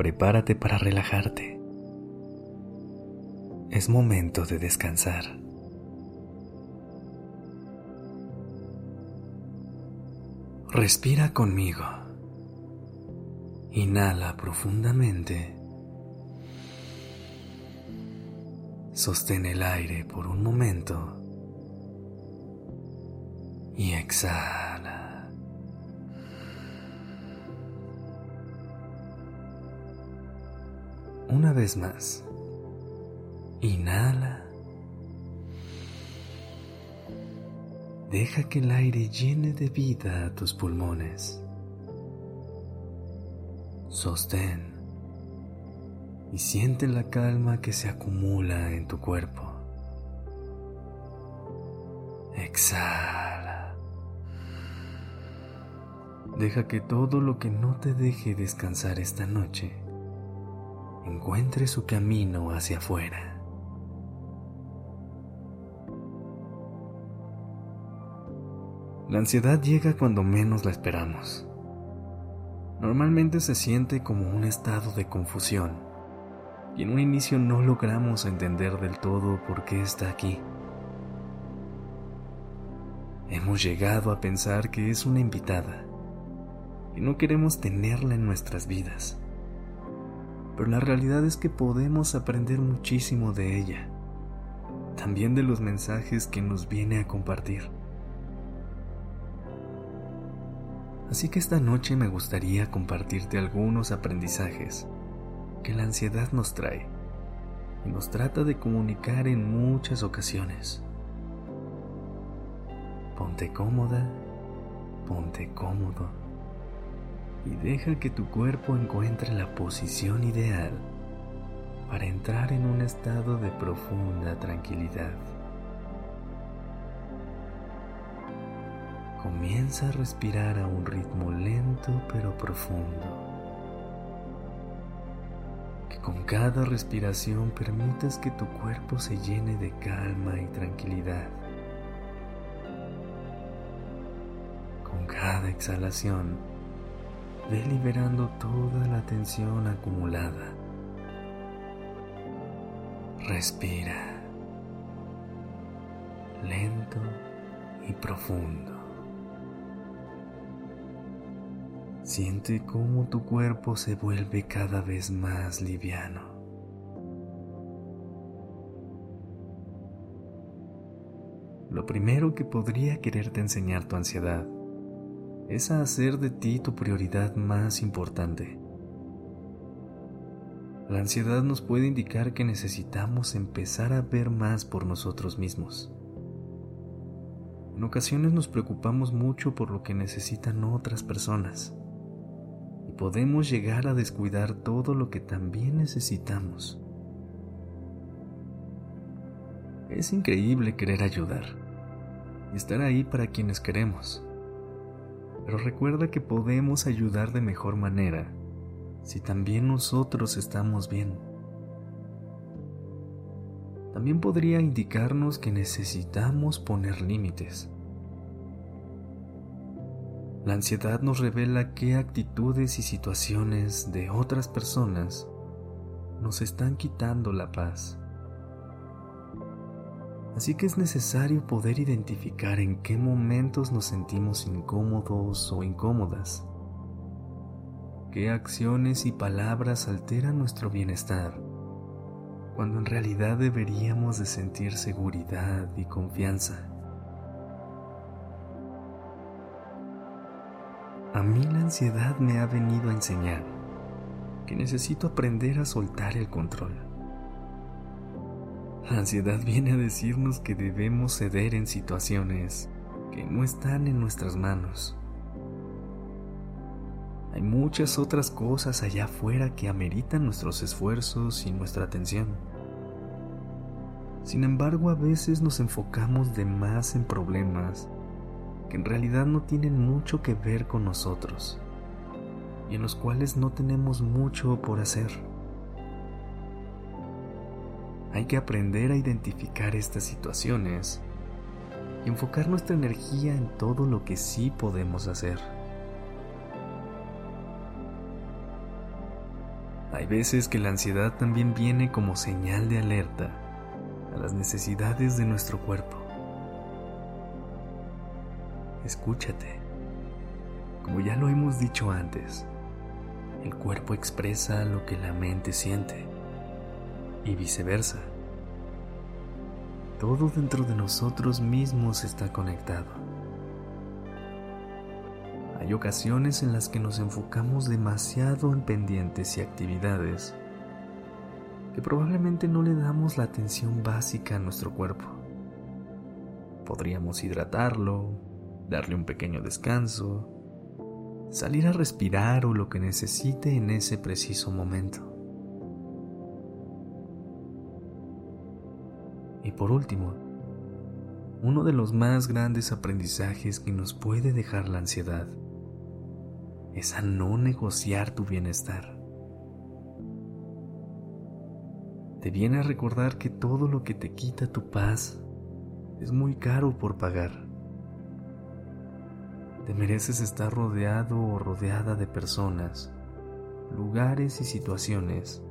Prepárate para relajarte. Es momento de descansar. Respira conmigo. Inhala profundamente. Sostén el aire por un momento. Y exhala. Una vez más. Inhala. Deja que el aire llene de vida a tus pulmones. Sostén y siente la calma que se acumula en tu cuerpo. Exhala. Deja que todo lo que no te deje descansar esta noche encuentre su camino hacia afuera. La ansiedad llega cuando menos la esperamos. Normalmente se siente como un estado de confusión y en un inicio no logramos entender del todo por qué está aquí. Hemos llegado a pensar que es una invitada y no queremos tenerla en nuestras vidas. Pero la realidad es que podemos aprender muchísimo de ella, también de los mensajes que nos viene a compartir. Así que esta noche me gustaría compartirte algunos aprendizajes que la ansiedad nos trae y nos trata de comunicar en muchas ocasiones. Ponte cómoda, ponte cómodo y deja que tu cuerpo encuentre la posición ideal para entrar en un estado de profunda tranquilidad. Comienza a respirar a un ritmo lento pero profundo. Que con cada respiración permitas que tu cuerpo se llene de calma y tranquilidad. Con cada exhalación, ve liberando toda la tensión acumulada. Respira lento y profundo. Siente cómo tu cuerpo se vuelve cada vez más liviano. Lo primero que podría quererte enseñar tu ansiedad es hacer de ti tu prioridad más importante. La ansiedad nos puede indicar que necesitamos empezar a ver más por nosotros mismos. En ocasiones nos preocupamos mucho por lo que necesitan otras personas podemos llegar a descuidar todo lo que también necesitamos. Es increíble querer ayudar y estar ahí para quienes queremos. Pero recuerda que podemos ayudar de mejor manera si también nosotros estamos bien. También podría indicarnos que necesitamos poner límites la ansiedad nos revela qué actitudes y situaciones de otras personas nos están quitando la paz. Así que es necesario poder identificar en qué momentos nos sentimos incómodos o incómodas, qué acciones y palabras alteran nuestro bienestar, cuando en realidad deberíamos de sentir seguridad y confianza. A mí la ansiedad me ha venido a enseñar que necesito aprender a soltar el control. La ansiedad viene a decirnos que debemos ceder en situaciones que no están en nuestras manos. Hay muchas otras cosas allá afuera que ameritan nuestros esfuerzos y nuestra atención. Sin embargo, a veces nos enfocamos de más en problemas que en realidad no tienen mucho que ver con nosotros y en los cuales no tenemos mucho por hacer. Hay que aprender a identificar estas situaciones y enfocar nuestra energía en todo lo que sí podemos hacer. Hay veces que la ansiedad también viene como señal de alerta a las necesidades de nuestro cuerpo. Escúchate. Como ya lo hemos dicho antes, el cuerpo expresa lo que la mente siente y viceversa. Todo dentro de nosotros mismos está conectado. Hay ocasiones en las que nos enfocamos demasiado en pendientes y actividades que probablemente no le damos la atención básica a nuestro cuerpo. Podríamos hidratarlo, darle un pequeño descanso, salir a respirar o lo que necesite en ese preciso momento. Y por último, uno de los más grandes aprendizajes que nos puede dejar la ansiedad es a no negociar tu bienestar. Te viene a recordar que todo lo que te quita tu paz es muy caro por pagar. Te mereces estar rodeado o rodeada de personas, lugares y situaciones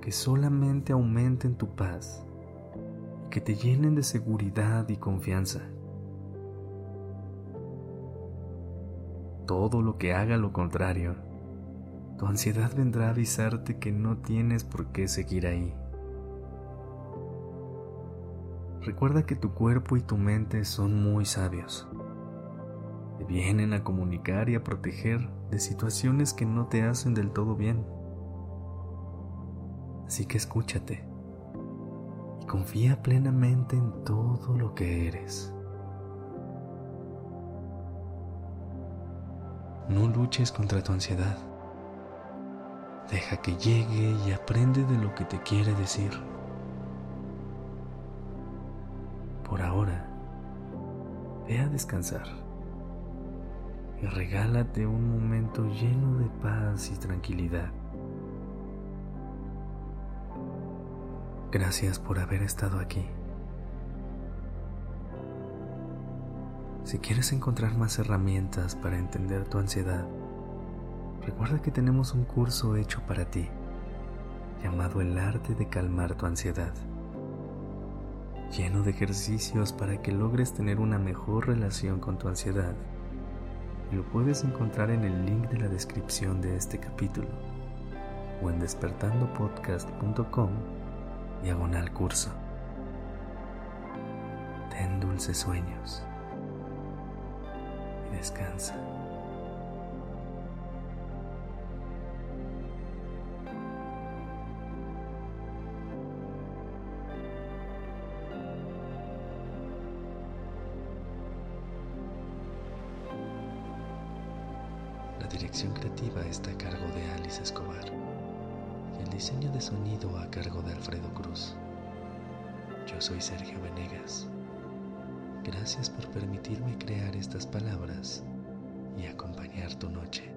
que solamente aumenten tu paz que te llenen de seguridad y confianza. Todo lo que haga lo contrario, tu ansiedad vendrá a avisarte que no tienes por qué seguir ahí. Recuerda que tu cuerpo y tu mente son muy sabios. Te vienen a comunicar y a proteger de situaciones que no te hacen del todo bien. Así que escúchate confía plenamente en todo lo que eres. No luches contra tu ansiedad. Deja que llegue y aprende de lo que te quiere decir. Por ahora, ve a descansar y regálate un momento lleno de paz y tranquilidad. Gracias por haber estado aquí. Si quieres encontrar más herramientas para entender tu ansiedad, recuerda que tenemos un curso hecho para ti, llamado El arte de calmar tu ansiedad, lleno de ejercicios para que logres tener una mejor relación con tu ansiedad. Lo puedes encontrar en el link de la descripción de este capítulo o en despertandopodcast.com diagonal curso. Ten dulces sueños y descansa. La dirección creativa está a cargo de Alice Escobar diseño de sonido a cargo de Alfredo Cruz. Yo soy Sergio Venegas. Gracias por permitirme crear estas palabras y acompañar tu noche.